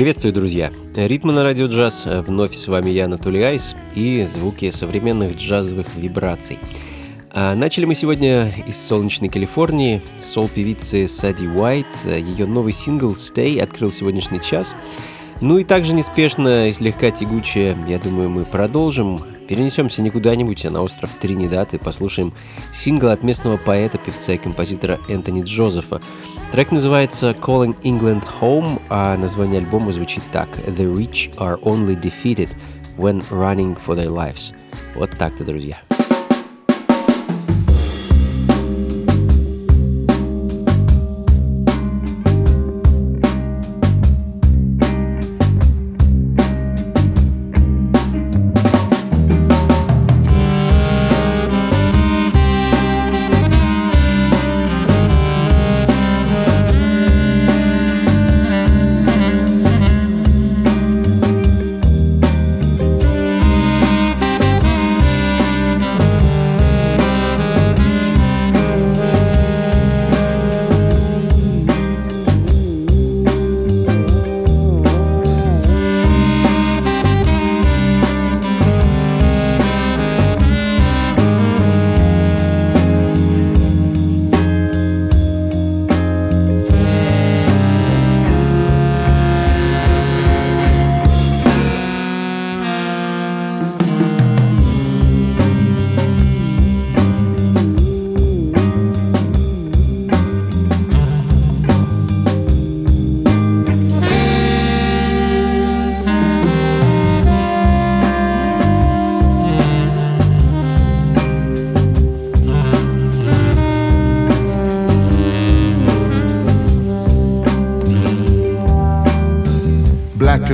Приветствую, друзья! Ритмы на радио джаз. Вновь с вами я, Анатолий Айс, и звуки современных джазовых вибраций. А начали мы сегодня из солнечной Калифорнии, сол-певицы Сади Уайт. Ее новый сингл «Stay» открыл сегодняшний час. Ну и также неспешно и слегка тягуче, я думаю, мы продолжим. Перенесемся не куда-нибудь, а на остров Тринидад и послушаем сингл от местного поэта, певца и композитора Энтони Джозефа. Трек называется Calling England Home, а название альбома звучит так The rich are only defeated when running for their lives. Вот так-то, друзья.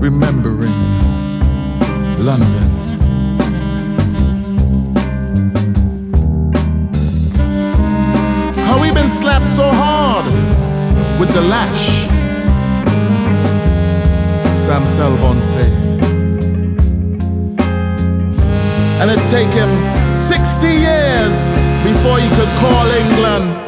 remembering London. How we been slapped so hard with the lash. Sam Salvon say. And it take him 60 years before he could call England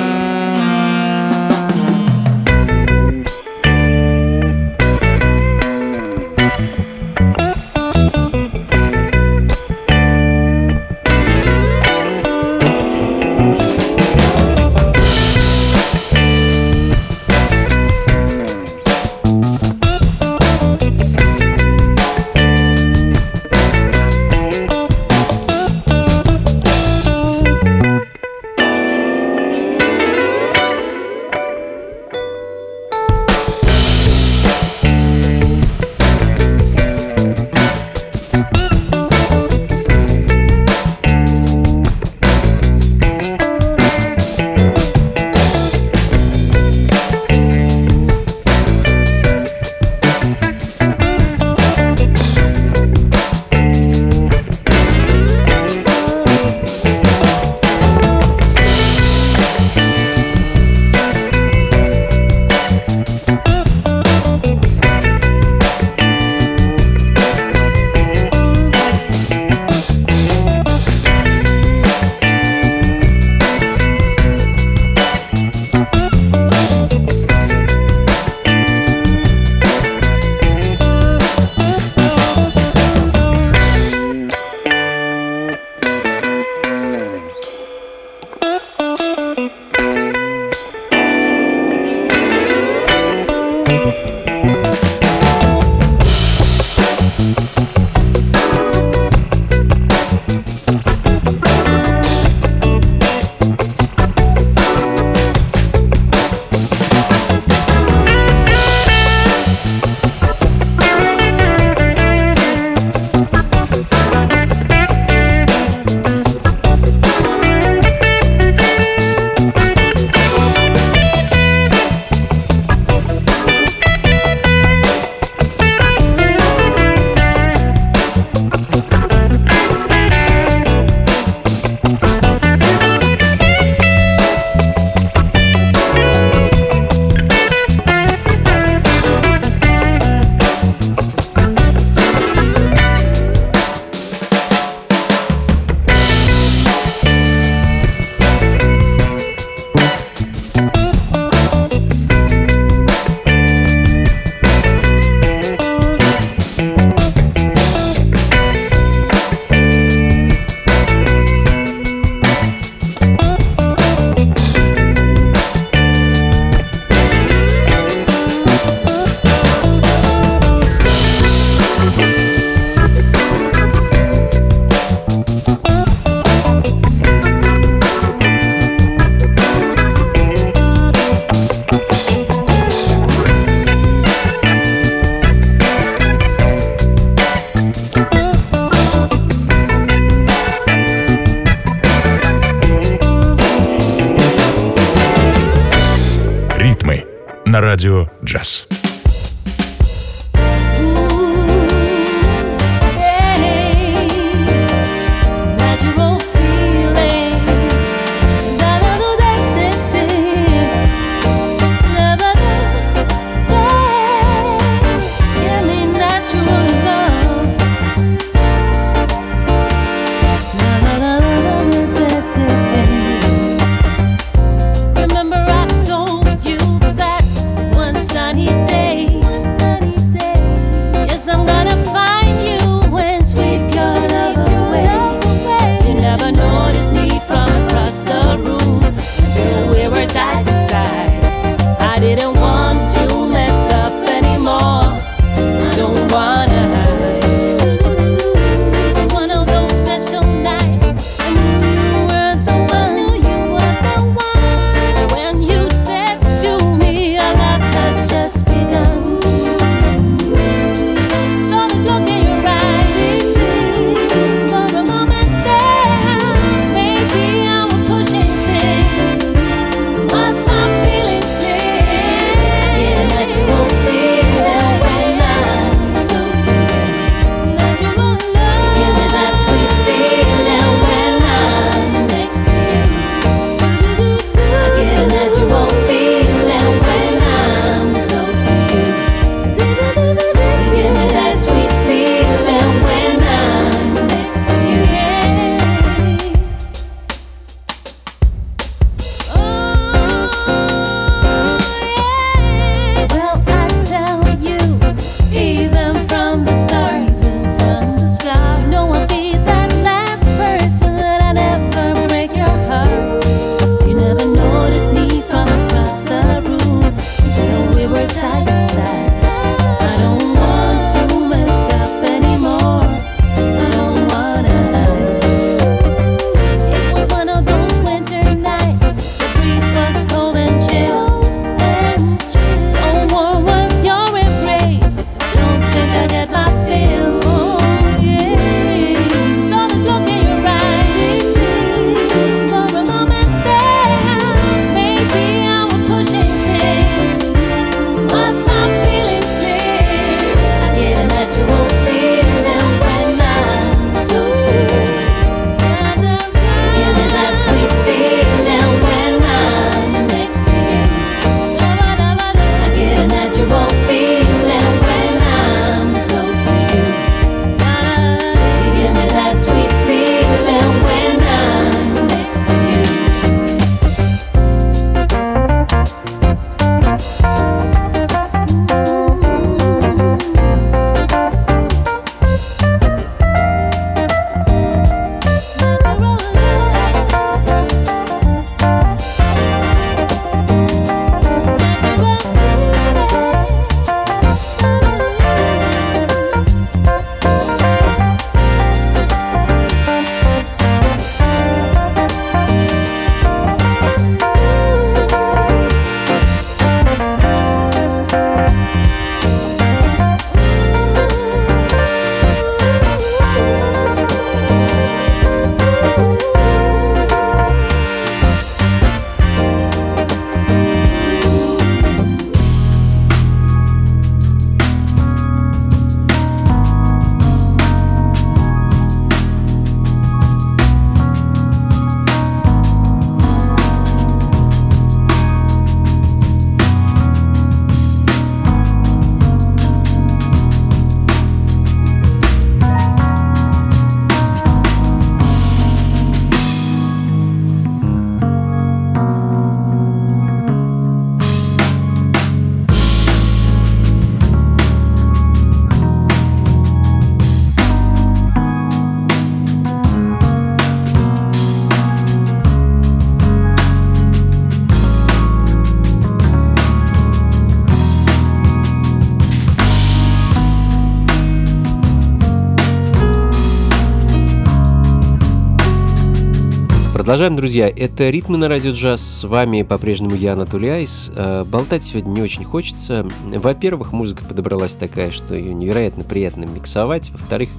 Продолжаем, друзья. Это «Ритмы на радио джаз». С вами по-прежнему я, Анатолий Айс. Э, болтать сегодня не очень хочется. Во-первых, музыка подобралась такая, что ее невероятно приятно миксовать. Во-вторых,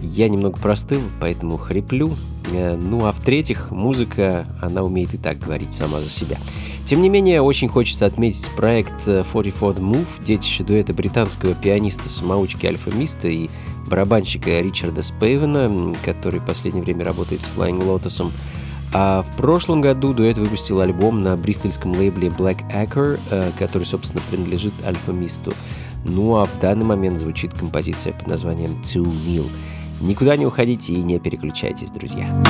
я немного простыл, поэтому хриплю. Э, ну а в-третьих, музыка, она умеет и так говорить сама за себя. Тем не менее, очень хочется отметить проект 44 The Move, детище дуэта британского пианиста-самоучки Альфа Миста и барабанщика Ричарда Спейвена, который в последнее время работает с Flying Lotus. А в прошлом году дуэт выпустил альбом на бристольском лейбле Black Acre, э, который, собственно, принадлежит Альфа Мисту. Ну а в данный момент звучит композиция под названием To Kneel. Никуда не уходите и не переключайтесь, друзья.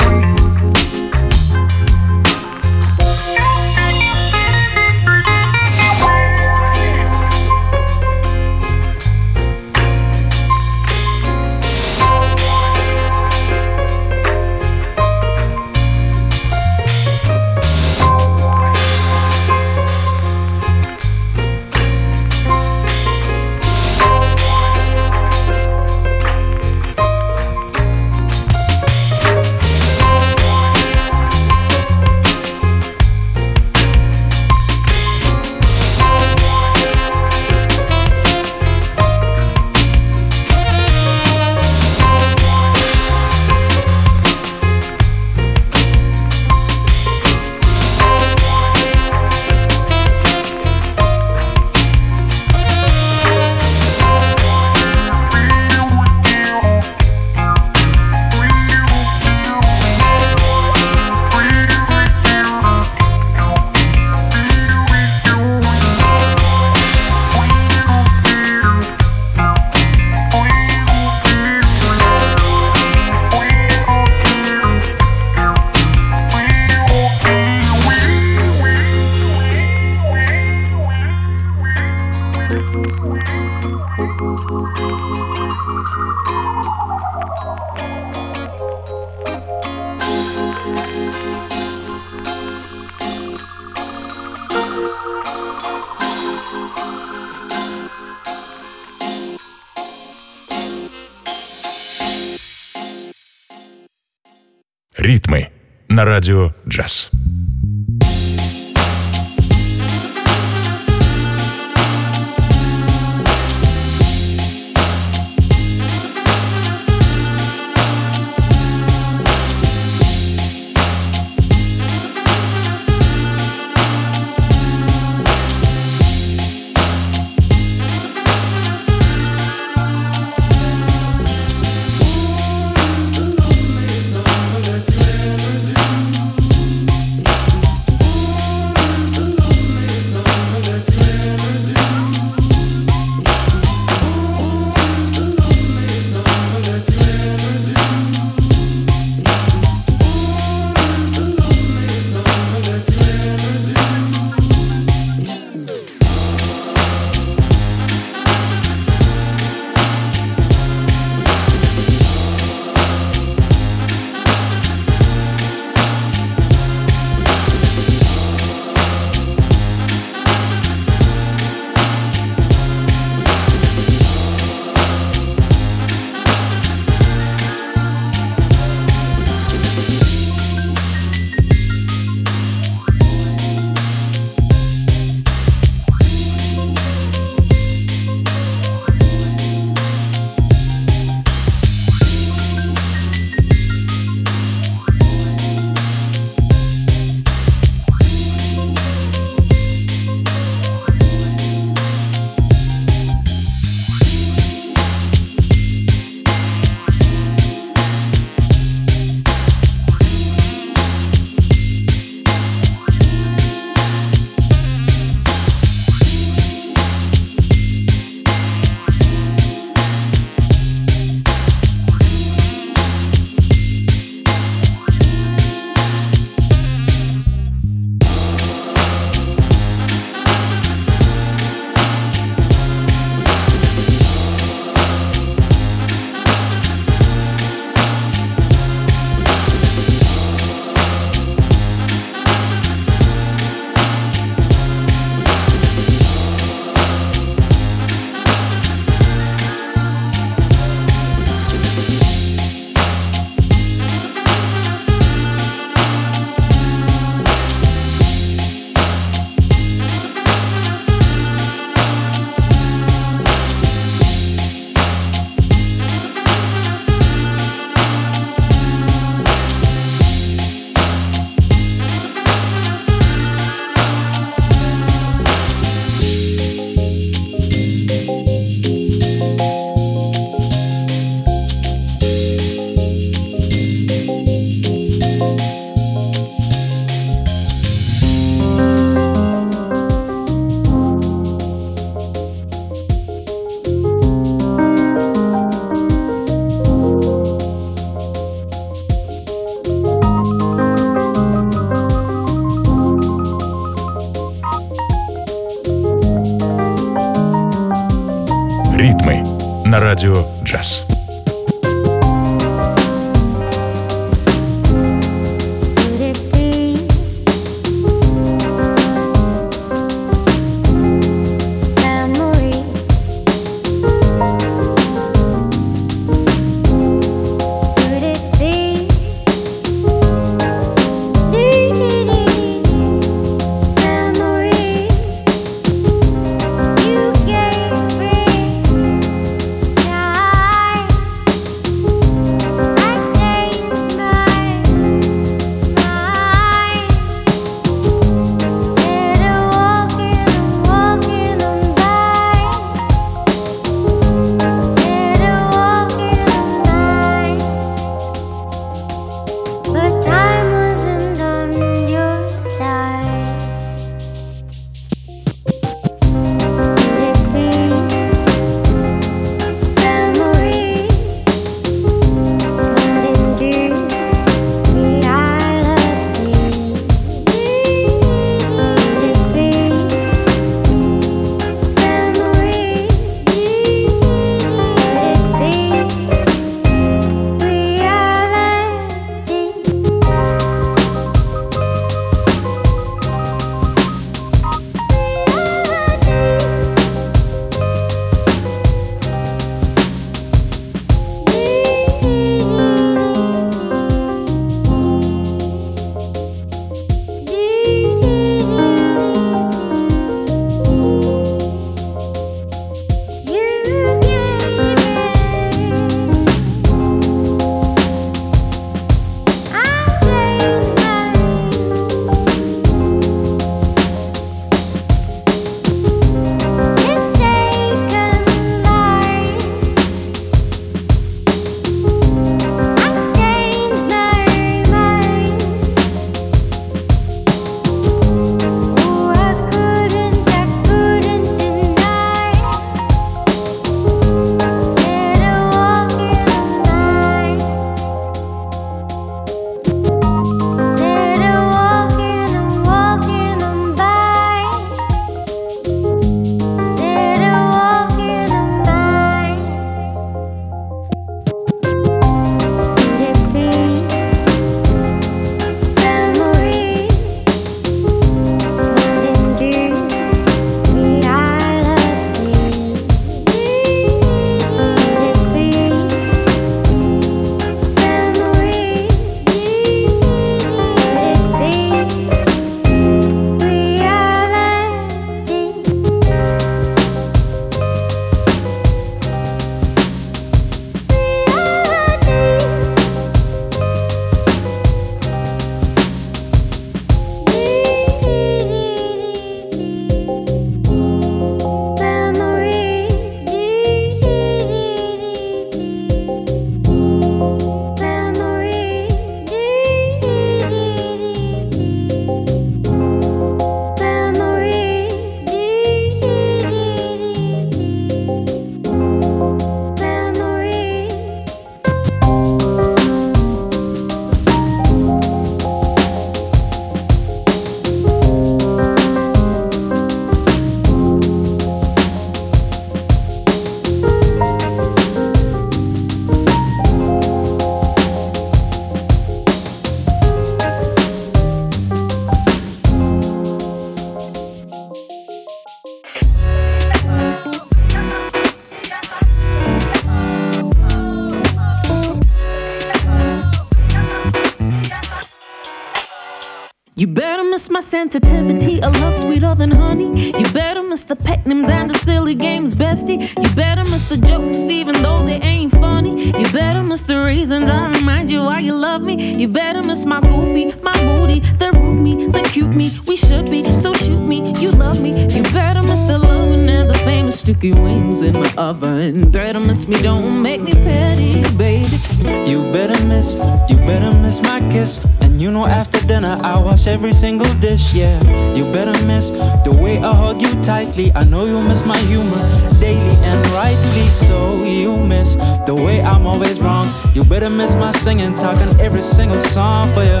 You better miss my kiss. And you know after dinner I wash every single dish, yeah. You better miss the way I hug you tightly. I know you miss my humor daily and rightly so. You miss the way I'm always wrong. You better miss my singing, talking every single song for you.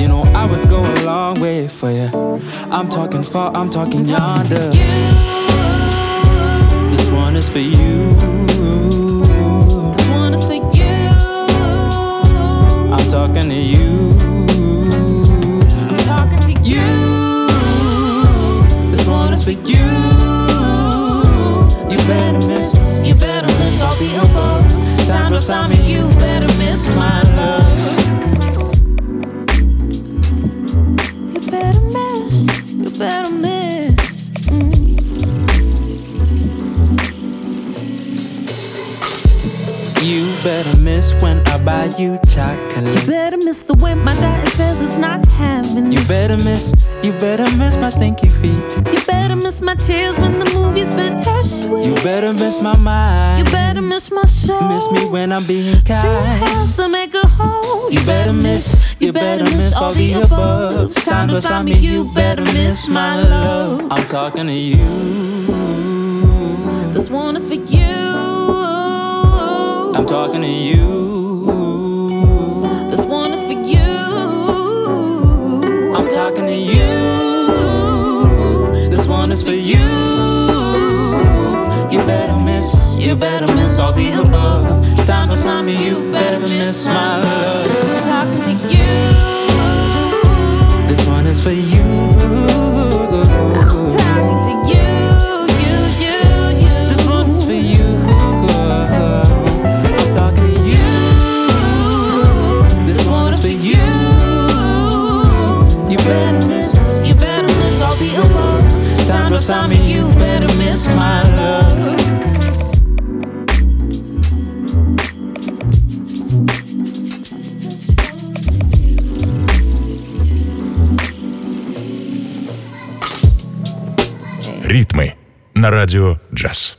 You know I would go a long way for you. I'm talking far, I'm talking yonder. This one is for you. I'm talking to you. you. This one is for you. You better miss, you better miss all the above. It's time to sign me, you better miss my love. You better miss, you better miss. Mm. You better miss when I buy you chocolate. You better miss the way my diet says it's not having. You better miss, you better miss my stinky feet. You better miss my tears when the movie's bittersweet. You better miss my mind. You better miss my soul. Miss me when I'm being Two kind. halves to make a whole. You better miss, you better miss all the above. Time to sign me, you better miss my love. I'm talking to you. This one is for you. I'm talking to you. Talking to you. This one is for you. You better miss, you better miss all the above. Time to sign me, you better miss my love. Talking to you. This one is for you. It's time me, you better miss my love. Ритмы на радио джаз.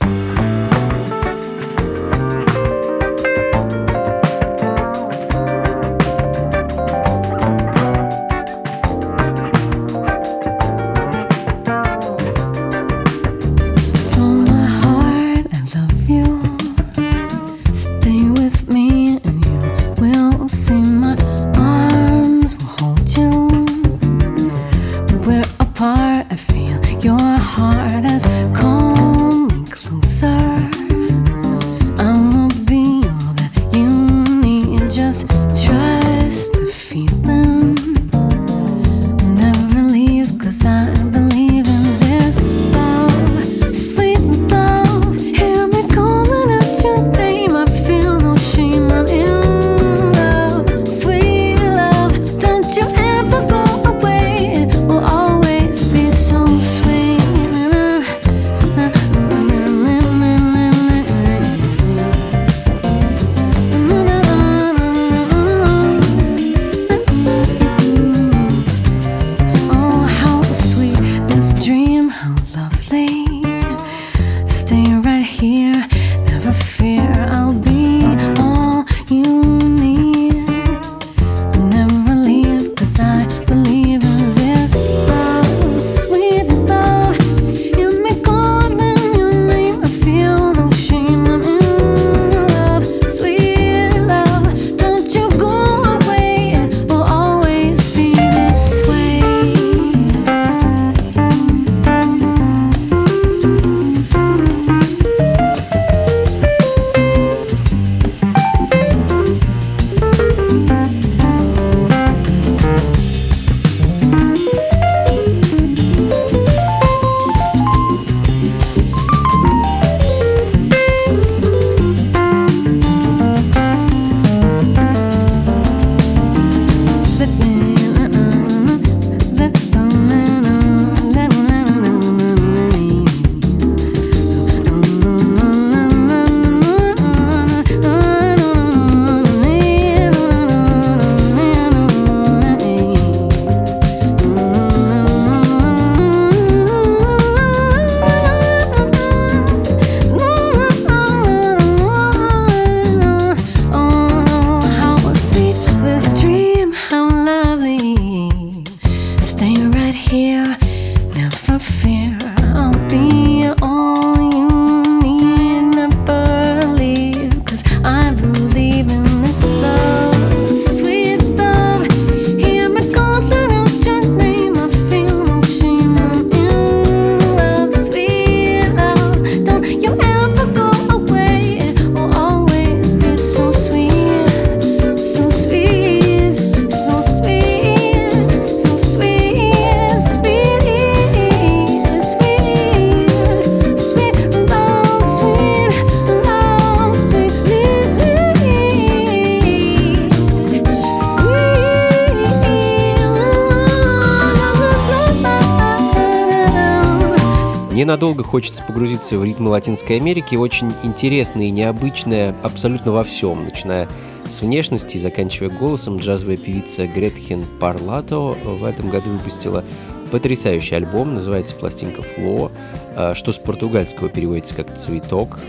Ненадолго хочется погрузиться в ритмы Латинской Америки, очень интересное и необычное абсолютно во всем, начиная с внешности и заканчивая голосом, джазовая певица Гретхен Парлато в этом году выпустила потрясающий альбом, называется пластинка «Фло», а, что с португальского переводится как «цветок».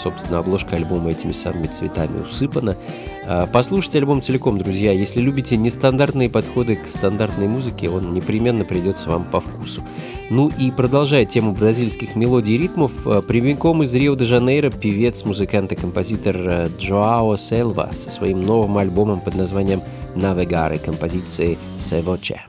Собственно, обложка альбома этими самыми цветами усыпана. А, послушайте альбом целиком, друзья. Если любите нестандартные подходы к стандартной музыке, он непременно придется вам по вкусу. Ну и продолжая тему бразильских мелодий и ритмов, а, прямиком из Рио-де-Жанейро певец, музыкант и композитор Джоао Селва со своим новым альбомом под названием «Навегары» композиции «Севоче».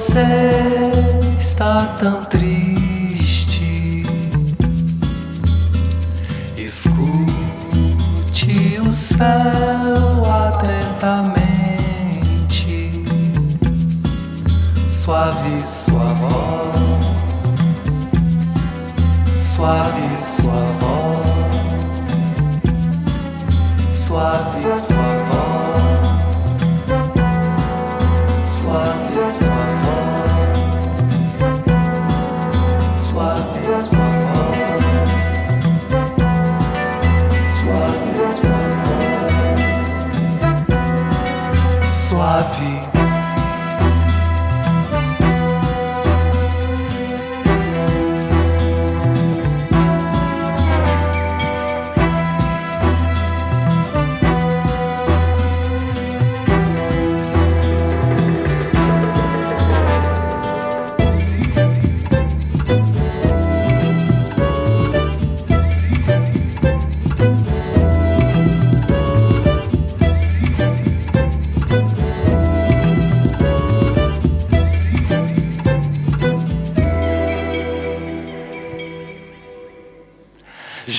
você está tão triste.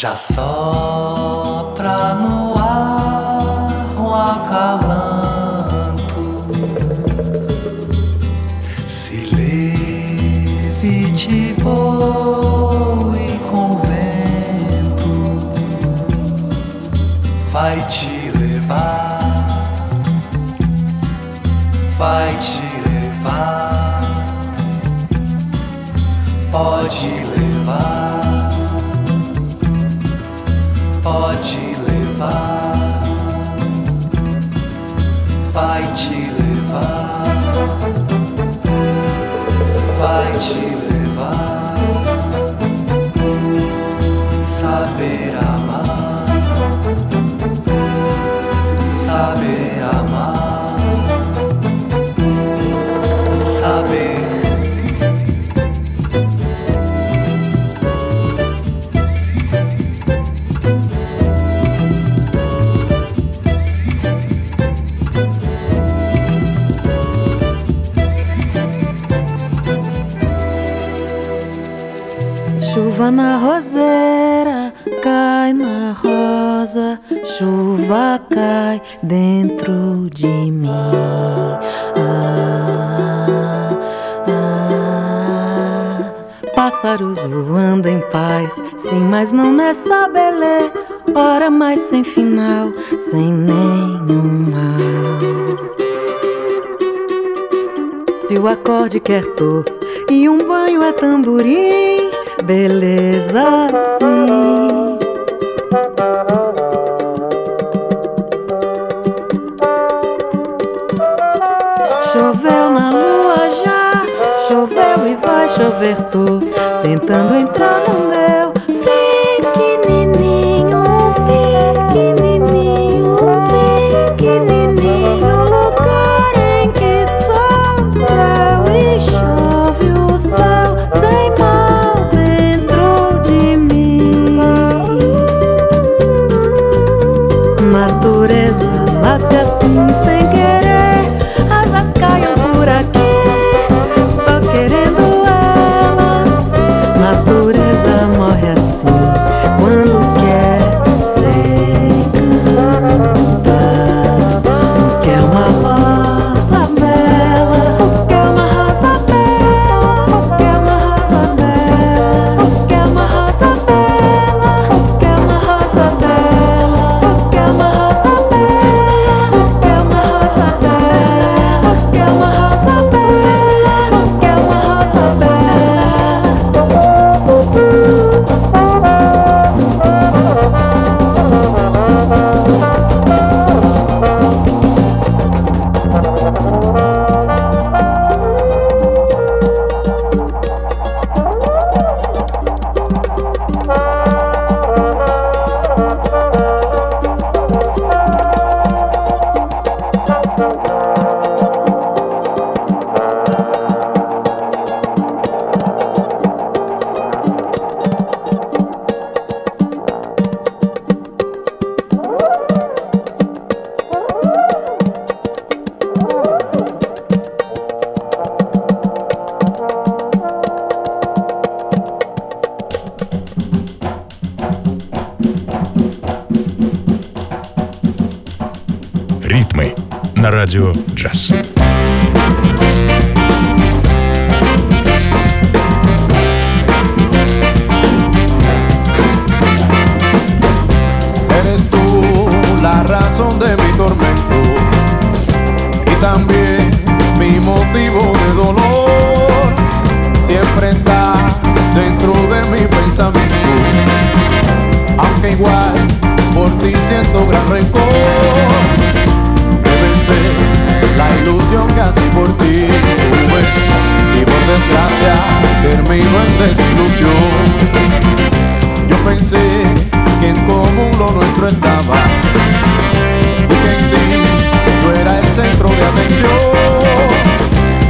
Já sopra no ar um acalanto, se leve voe com vento, vai te levar, vai te levar, pode levar. Pode levar, vai te levar, vai te levar, saber amar, saber Chuva na roseira, cai na rosa, chuva cai dentro de mim. Ah, ah, pássaros voando em paz. Sim, mas não nessa beleza. Ora mais sem final, sem nenhum mal. Se o acorde quer topo e um banho é tamborim, beleza sim. Choveu na lua já, choveu e vai chover tô, tentando entrar no Natureza. Nasce assim sem querer, asas caiam siento gran rencor. Debe la ilusión así por ti tuve y por desgracia termino en desilusión. Yo pensé que en común lo nuestro estaba y que en ti yo era el centro de atención.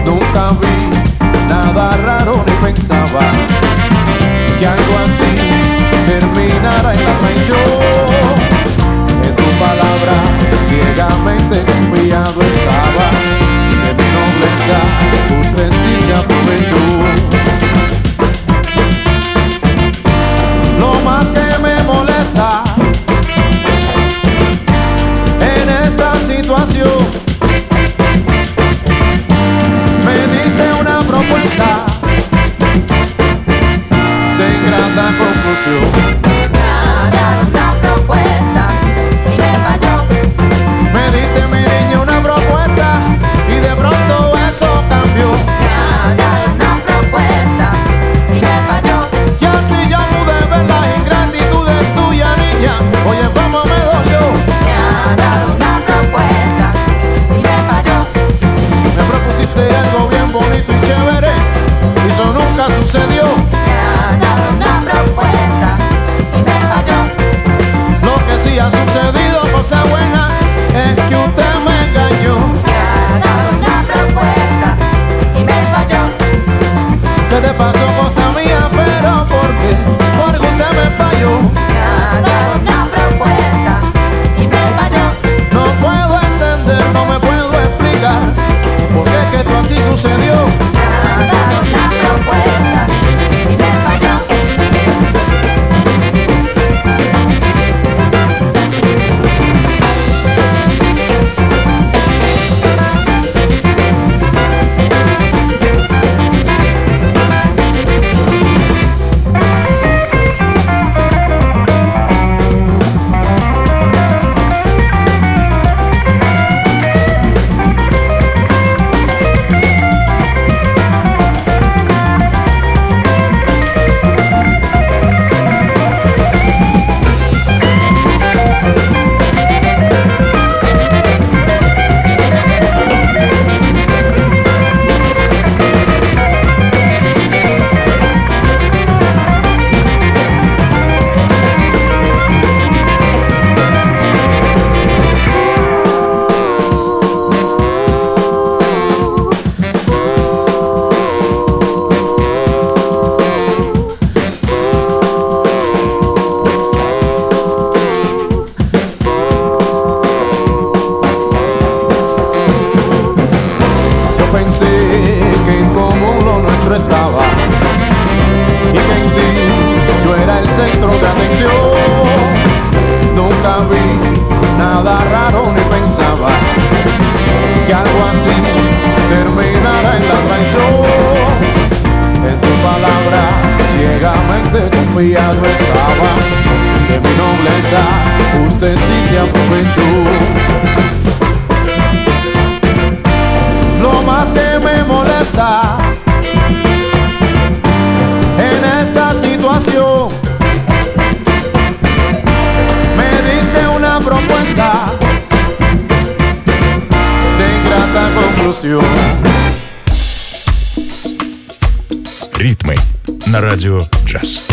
Nunca vi nada raro ni pensaba que algo así terminara en la traición tu palabra, ciegamente confiado estaba, de mi nobleza, usted sí se aprovechó. Lo más que me molesta en esta situación, me diste una propuesta de gran conclusión. Me diste una propuesta de grata conclusión. Ритмы на радио джаз.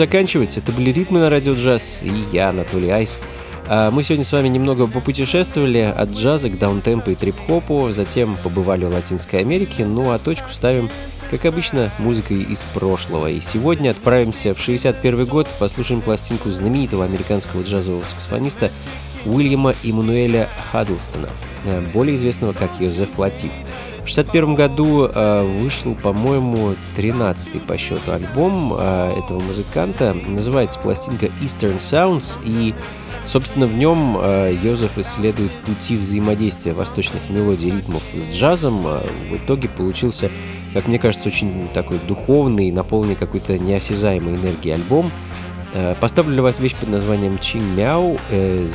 Заканчивать. Это были «Ритмы на радио джаз» и я, Анатолий Айс. А, мы сегодня с вами немного попутешествовали от джаза к даунтемпу и трип-хопу, затем побывали в Латинской Америке, ну а точку ставим, как обычно, музыкой из прошлого. И сегодня отправимся в 61 год, послушаем пластинку знаменитого американского джазового саксофониста Уильяма Иммануэля Хаддлстона, э, более известного как Йозеф Латиф. В 1961 году э, вышел, по-моему, 13-й по счету альбом э, этого музыканта. Называется пластинка Eastern Sounds, и, собственно, в нем э, Йозеф исследует пути взаимодействия восточных мелодий и ритмов с джазом. В итоге получился, как мне кажется, очень такой духовный, наполненный какой-то неосязаемой энергией альбом. Поставлю для вас вещь под названием Чин Мяу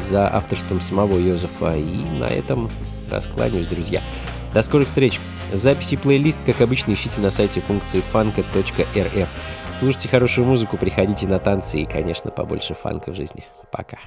за авторством самого Йозефа. И на этом раскланяюсь, друзья. До скорых встреч. Записи плейлист, как обычно, ищите на сайте функции фанка.рф. Слушайте хорошую музыку, приходите на танцы и, конечно, побольше фанка в жизни. Пока.